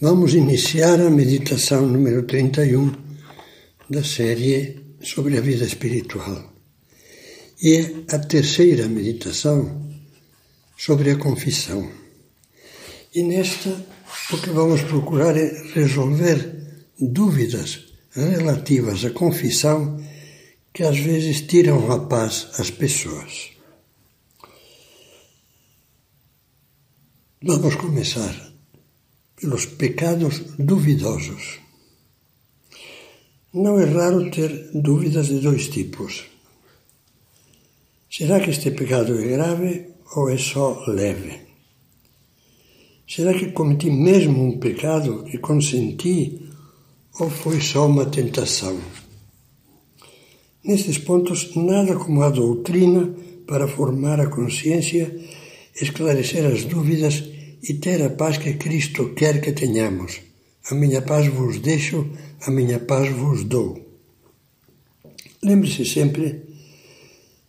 Vamos iniciar a meditação número 31 da série sobre a vida espiritual. E é a terceira meditação sobre a confissão. E nesta, o que vamos procurar é resolver dúvidas relativas à confissão que às vezes tiram a paz às pessoas. Vamos começar pelos pecados duvidosos. Não é raro ter dúvidas de dois tipos. Será que este pecado é grave ou é só leve? Será que cometi mesmo um pecado que consenti ou foi só uma tentação? Nestes pontos, nada como a doutrina para formar a consciência, esclarecer as dúvidas e ter a paz que Cristo quer que tenhamos. A minha paz vos deixo, a minha paz vos dou. Lembre-se sempre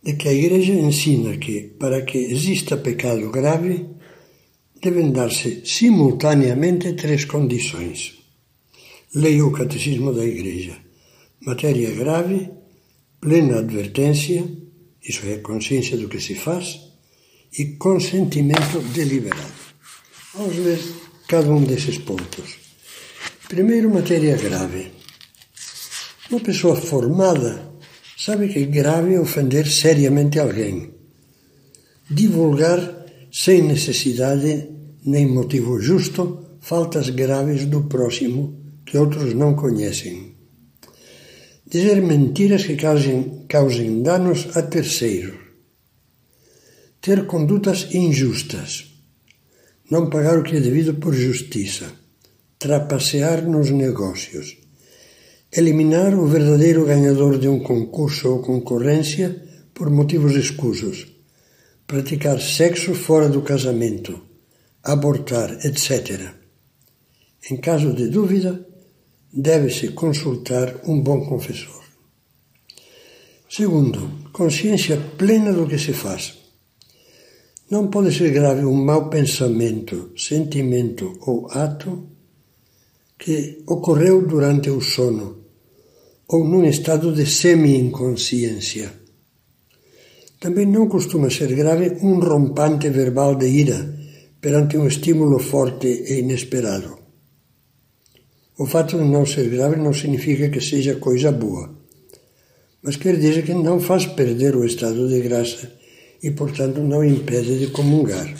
de que a Igreja ensina que, para que exista pecado grave, devem dar-se simultaneamente três condições. Leia o Catecismo da Igreja. Matéria grave, plena advertência, isso é consciência do que se faz, e consentimento deliberado. Vamos ver cada um desses pontos. Primeiro, matéria grave. Uma pessoa formada sabe que é grave ofender seriamente alguém. Divulgar sem necessidade nem motivo justo faltas graves do próximo que outros não conhecem. Dizer mentiras que causem, causem danos a terceiros. Ter condutas injustas não pagar o que é devido por justiça, trapacear nos negócios, eliminar o verdadeiro ganhador de um concurso ou concorrência por motivos escusos, praticar sexo fora do casamento, abortar, etc. Em caso de dúvida, deve-se consultar um bom confessor. Segundo, consciência plena do que se faz. Não pode ser grave um mau pensamento, sentimento ou ato que ocorreu durante o sono ou num estado de semi-inconsciência. Também não costuma ser grave um rompante verbal de ira perante um estímulo forte e inesperado. O fato de não ser grave não significa que seja coisa boa, mas quer dizer que não faz perder o estado de graça e, portanto, não impede de comungar.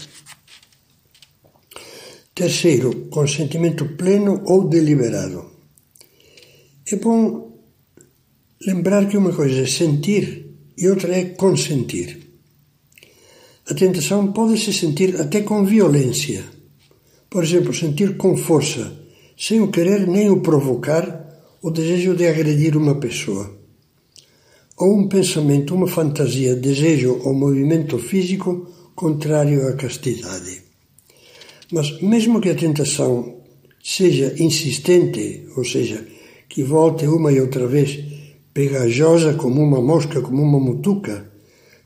Terceiro, consentimento pleno ou deliberado. É bom lembrar que uma coisa é sentir e outra é consentir. A tentação pode se sentir até com violência. Por exemplo, sentir com força, sem o querer nem o provocar, o desejo de agredir uma pessoa ou um pensamento, uma fantasia, desejo ou movimento físico contrário à castidade. Mas mesmo que a tentação seja insistente, ou seja, que volte uma e outra vez, pegajosa como uma mosca, como uma mutuca,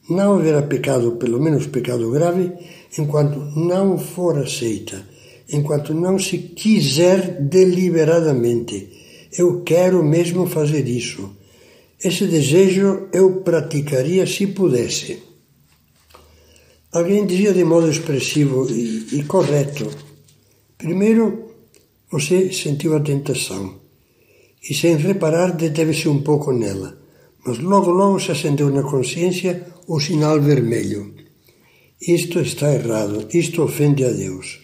não haverá pecado, pelo menos pecado grave, enquanto não for aceita, enquanto não se quiser deliberadamente. Eu quero mesmo fazer isso esse desejo eu praticaria se pudesse. Alguém dizia de modo expressivo e, e correto: primeiro, você sentiu a tentação e, sem reparar, deteve-se um pouco nela, mas logo, logo se acendeu na consciência o sinal vermelho. Isto está errado, isto ofende a Deus.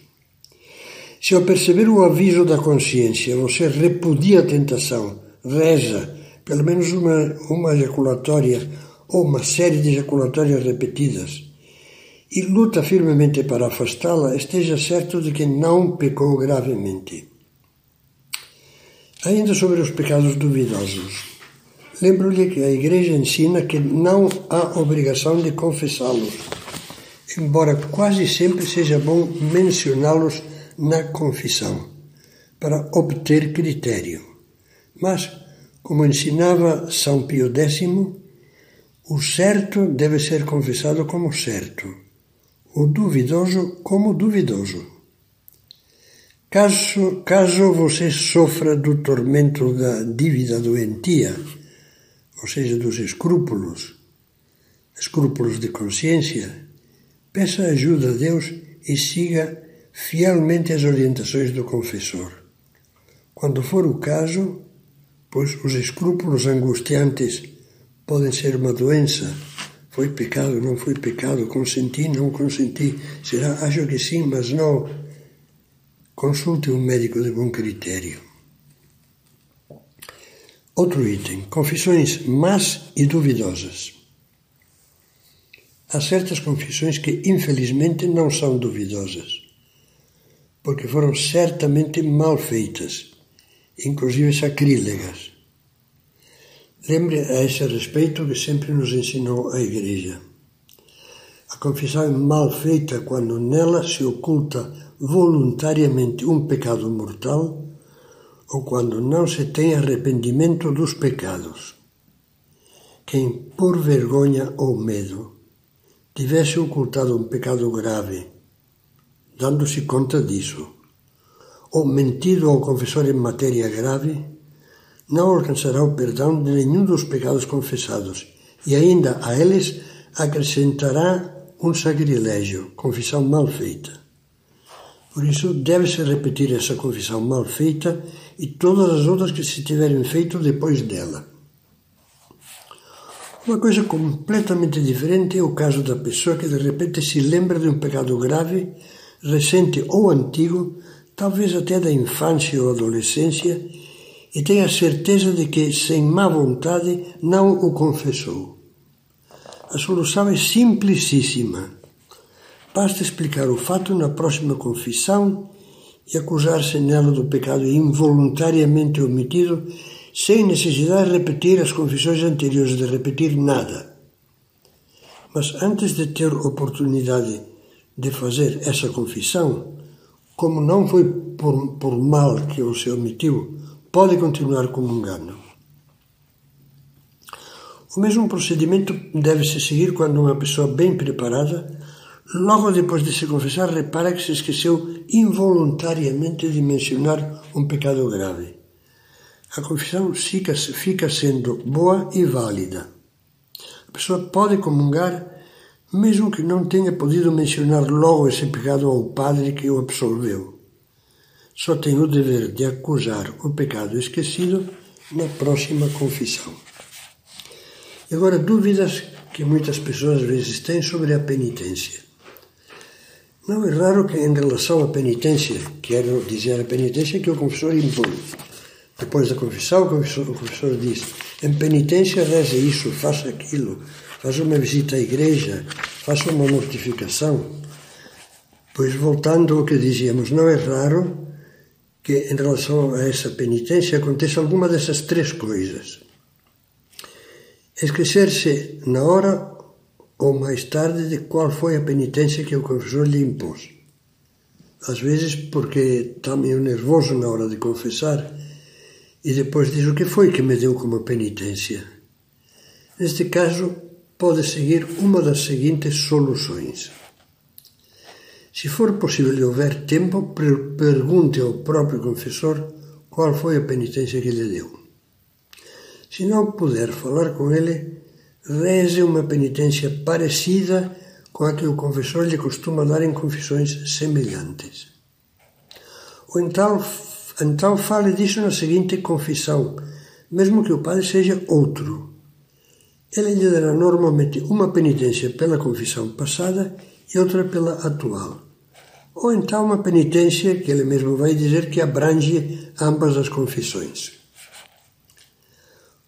Se ao perceber o aviso da consciência você repudia a tentação, reza, pelo menos uma, uma ejaculatória ou uma série de ejaculatórias repetidas, e luta firmemente para afastá-la, esteja certo de que não pecou gravemente. Ainda sobre os pecados duvidosos. Lembro-lhe que a Igreja ensina que não há obrigação de confessá-los, embora quase sempre seja bom mencioná-los na confissão, para obter critério. Mas, como ensinava São Pio X, o certo deve ser confessado como certo, o duvidoso como duvidoso. Caso, caso você sofra do tormento da dívida doentia, ou seja, dos escrúpulos, escrúpulos de consciência, peça ajuda a Deus e siga fielmente as orientações do confessor. Quando for o caso, pois os escrúpulos angustiantes podem ser uma doença, foi pecado, não foi pecado, consenti, não consenti, será, acho que sim, mas não. Consulte um médico de bom critério. Outro item: confissões más e duvidosas. Há certas confissões que, infelizmente, não são duvidosas, porque foram certamente mal feitas, inclusive sacrílegas. Lembre a esse respeito que sempre nos ensinou a Igreja. A confissão é mal feita quando nela se oculta voluntariamente um pecado mortal ou quando não se tem arrependimento dos pecados. Quem, por vergonha ou medo, tivesse ocultado um pecado grave, dando-se conta disso, ou mentido ao confessor em matéria grave, não alcançará o perdão de nenhum dos pecados confessados e ainda a eles acrescentará um sacrilégio, confissão mal feita. Por isso, deve-se repetir essa confissão mal feita e todas as outras que se tiverem feito depois dela. Uma coisa completamente diferente é o caso da pessoa que de repente se lembra de um pecado grave, recente ou antigo, talvez até da infância ou adolescência, e tem a certeza de que, sem má vontade, não o confessou. A solução é simplicíssima. Basta explicar o fato na próxima confissão e acusar-se nela do pecado involuntariamente omitido sem necessidade de repetir as confissões anteriores, de repetir nada. Mas antes de ter oportunidade de fazer essa confissão, como não foi por, por mal que o se omitiu, pode continuar comungando. O mesmo procedimento deve-se seguir quando uma pessoa bem preparada, logo depois de se confessar, repara que se esqueceu involuntariamente de mencionar um pecado grave a confissão fica, fica sendo boa e válida. A pessoa pode comungar mesmo que não tenha podido mencionar logo esse pecado ao padre que o absolveu. Só tem o dever de acusar o pecado esquecido na próxima confissão. E agora, dúvidas que muitas pessoas às vezes têm sobre a penitência. Não é raro que, em relação à penitência, quero dizer a penitência que o confessor impõe, depois da confissão, o confessor, o confessor diz: em penitência, reze isso, faça aquilo, faça uma visita à igreja, faça uma mortificação. Pois, voltando ao que dizíamos, não é raro que, em relação a essa penitência, aconteça alguma dessas três coisas. Esquecer-se na hora ou mais tarde de qual foi a penitência que o confessor lhe impôs. Às vezes, porque está meio nervoso na hora de confessar e depois diz o que foi que me deu como penitência. Neste caso, pode seguir uma das seguintes soluções. Se for possível e houver tempo, pergunte ao próprio confessor qual foi a penitência que lhe deu. Se não puder falar com ele, reze uma penitência parecida com a que o confessor lhe costuma dar em confissões semelhantes. Ou então então fale disso na seguinte confissão, mesmo que o padre seja outro. Ele lhe dará normalmente uma penitência pela confissão passada e outra pela atual. Ou então uma penitência que ele mesmo vai dizer que abrange ambas as confissões.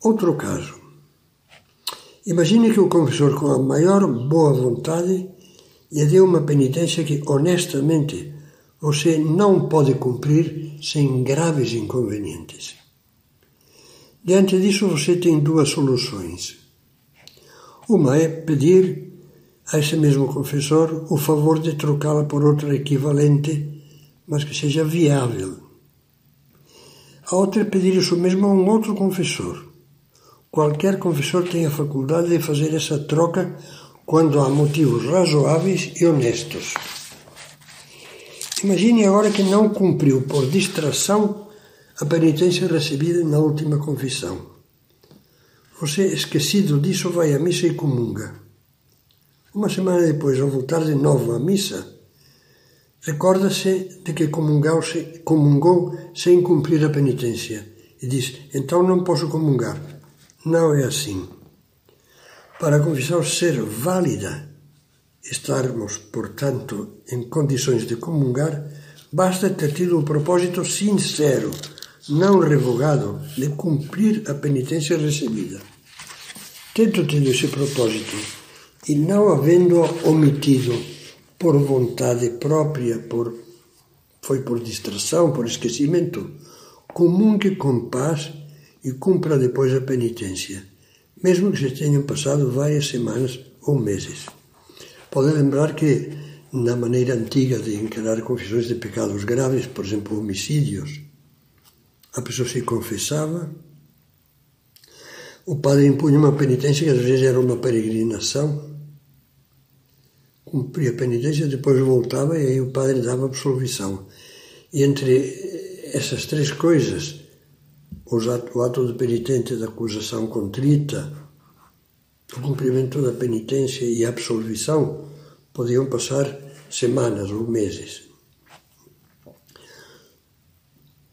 Outro caso. Imagine que o confessor, com a maior boa vontade, lhe deu uma penitência que, honestamente, você não pode cumprir sem graves inconvenientes. Diante disso, você tem duas soluções. Uma é pedir a esse mesmo confessor o favor de trocá-la por outra equivalente, mas que seja viável. A outra é pedir isso mesmo a um outro confessor. Qualquer confessor tem a faculdade de fazer essa troca quando há motivos razoáveis e honestos. Imagine agora que não cumpriu por distração a penitência recebida na última confissão. Você, esquecido disso, vai à missa e comunga. Uma semana depois, ao voltar de novo à missa, recorda-se de que comungou sem cumprir a penitência e diz: Então não posso comungar. Não é assim. Para a confissão ser válida, estarmos, portanto, em condições de comungar, basta ter tido o propósito sincero, não revogado, de cumprir a penitência recebida. Tendo tido esse propósito e não havendo omitido por vontade própria, por, foi por distração, por esquecimento, comungue com paz e cumpra depois a penitência, mesmo que se tenham passado várias semanas ou meses. Pode lembrar que, na maneira antiga de encarar confissões de pecados graves, por exemplo, homicídios, a pessoa se confessava, o padre impunha uma penitência que às vezes era uma peregrinação, cumpria a penitência, depois voltava e aí o padre dava absolvição. E entre essas três coisas, o ato de penitente da acusação contrita, o cumprimento da penitência e a absolvição podiam passar semanas ou meses.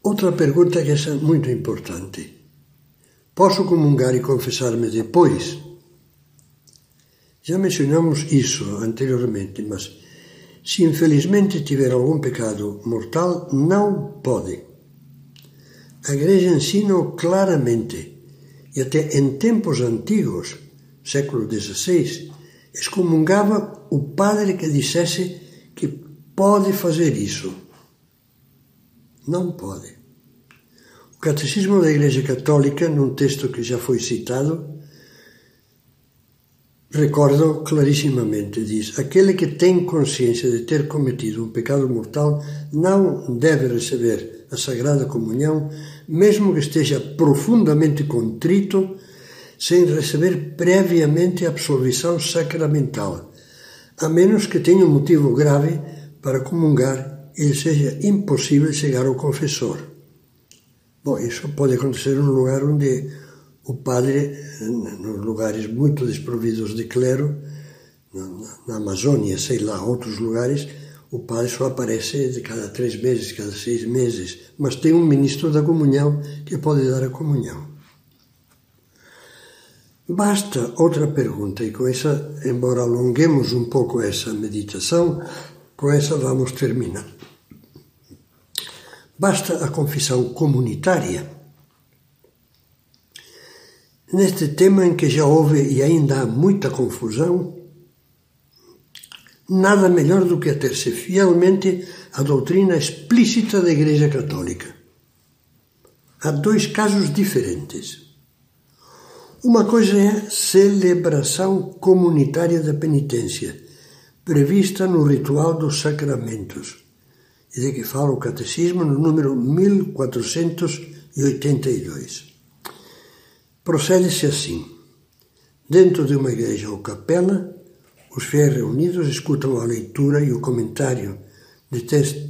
Outra pergunta que é muito importante. Posso comungar e confessar-me depois? Já mencionamos isso anteriormente, mas se infelizmente tiver algum pecado mortal, não pode. A Igreja ensina claramente, e até em tempos antigos século XVI, excomungava o padre que dissesse que pode fazer isso. Não pode. O Catecismo da Igreja Católica, num texto que já foi citado, recorda clarissimamente, diz, aquele que tem consciência de ter cometido um pecado mortal não deve receber a Sagrada Comunhão, mesmo que esteja profundamente contrito sem receber previamente absolvição sacramental, a menos que tenha um motivo grave para comungar e seja impossível chegar ao confessor. Bom, isso pode acontecer num lugar onde o padre, nos lugares muito desprovidos de clero, na Amazônia, sei lá, outros lugares, o padre só aparece de cada três meses, cada seis meses, mas tem um ministro da comunhão que pode dar a comunhão. Basta outra pergunta, e com essa, embora alonguemos um pouco essa meditação, com essa vamos terminar. Basta a confissão comunitária. Neste tema em que já houve e ainda há muita confusão, nada melhor do que ater-se fielmente à doutrina explícita da Igreja Católica. Há dois casos diferentes. Uma coisa é a celebração comunitária da penitência, prevista no ritual dos sacramentos, e de que fala o Catecismo no número 1482. Procede-se assim: dentro de uma igreja ou capela, os fiéis reunidos escutam a leitura e o comentário de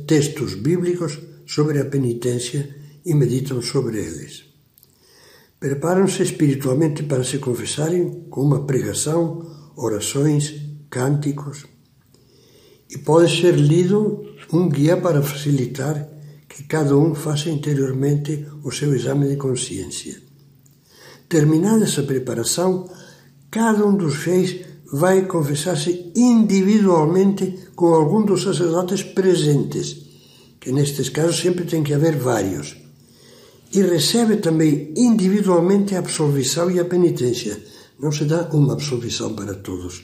textos bíblicos sobre a penitência e meditam sobre eles. Preparam-se espiritualmente para se confessarem com uma pregação, orações, cânticos. E pode ser lido um guia para facilitar que cada um faça interiormente o seu exame de consciência. Terminada essa preparação, cada um dos fiéis vai confessar-se individualmente com algum dos sacerdotes presentes, que nestes casos sempre tem que haver vários e recebe também individualmente a absolvição e a penitência. Não se dá uma absolvição para todos.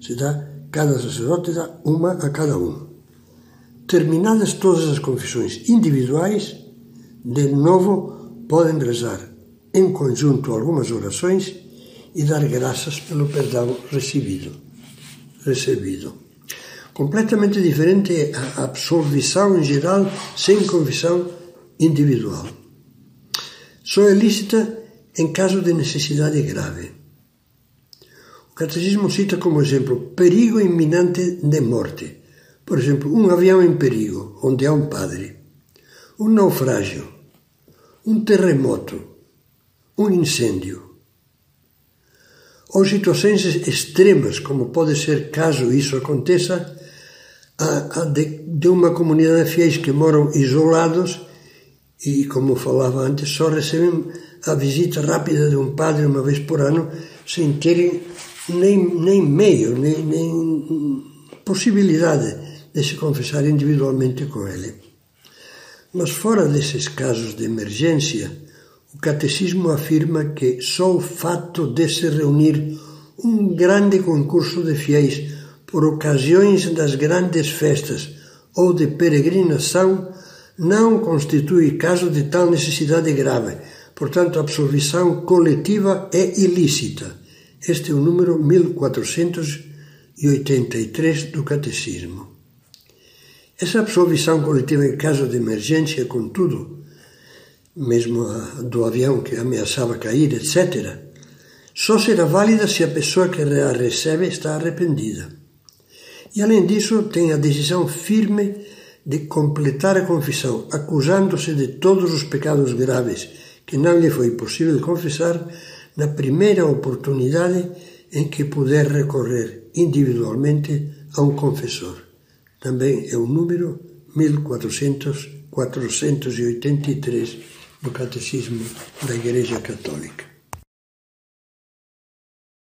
Se dá, cada sacerdote dá uma a cada um. Terminadas todas as confissões individuais, de novo podem rezar em conjunto algumas orações e dar graças pelo perdão recebido. recebido. Completamente diferente é a absolvição em geral sem confissão individual. Só é lícita em caso de necessidade grave. O Catecismo cita como exemplo perigo iminente de morte, Por exemplo, um avião em perigo, onde há um padre, um naufrágio, um terremoto, um incêndio. Ou situações extremas, como pode ser caso isso aconteça, a, a de, de uma comunidade de fiéis que moram isolados e, como falava antes, só recebem a visita rápida de um padre uma vez por ano, sem terem nem, nem meio, nem, nem possibilidade de se confessar individualmente com ele. Mas fora desses casos de emergência, o catecismo afirma que só o fato de se reunir um grande concurso de fiéis por ocasiões das grandes festas ou de peregrinação não constitui caso de tal necessidade grave. Portanto, a absolvição coletiva é ilícita. Este é o número 1483 do Catecismo. Essa absolvição coletiva em caso de emergência, contudo, mesmo a do avião que ameaçava cair, etc., só será válida se a pessoa que a recebe está arrependida. E, além disso, tem a decisão firme de completar a confissão, acusando-se de todos os pecados graves que não lhe foi possível confessar na primeira oportunidade em que puder recorrer individualmente a um confessor. Também é o número 1483 do Catecismo da Igreja Católica.